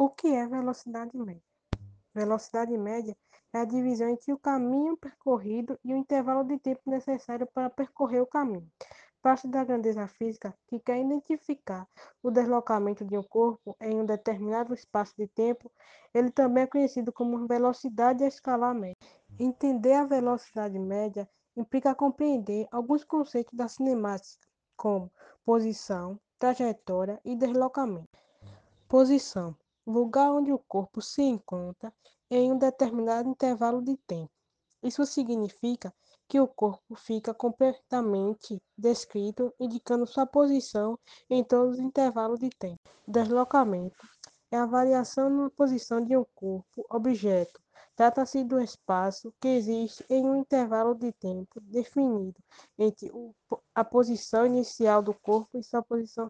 O que é velocidade média? Velocidade média é a divisão entre o caminho percorrido e o intervalo de tempo necessário para percorrer o caminho. Parte da grandeza física que quer identificar o deslocamento de um corpo em um determinado espaço de tempo, ele também é conhecido como velocidade escalar média. Entender a velocidade média implica compreender alguns conceitos da cinemática, como posição, trajetória e deslocamento. Posição: lugar onde o corpo se encontra em um determinado intervalo de tempo. Isso significa que o corpo fica completamente descrito, indicando sua posição em todos os intervalos de tempo. Deslocamento é a variação na posição de um corpo, objeto. Trata-se do espaço que existe em um intervalo de tempo definido entre a posição inicial do corpo e sua posição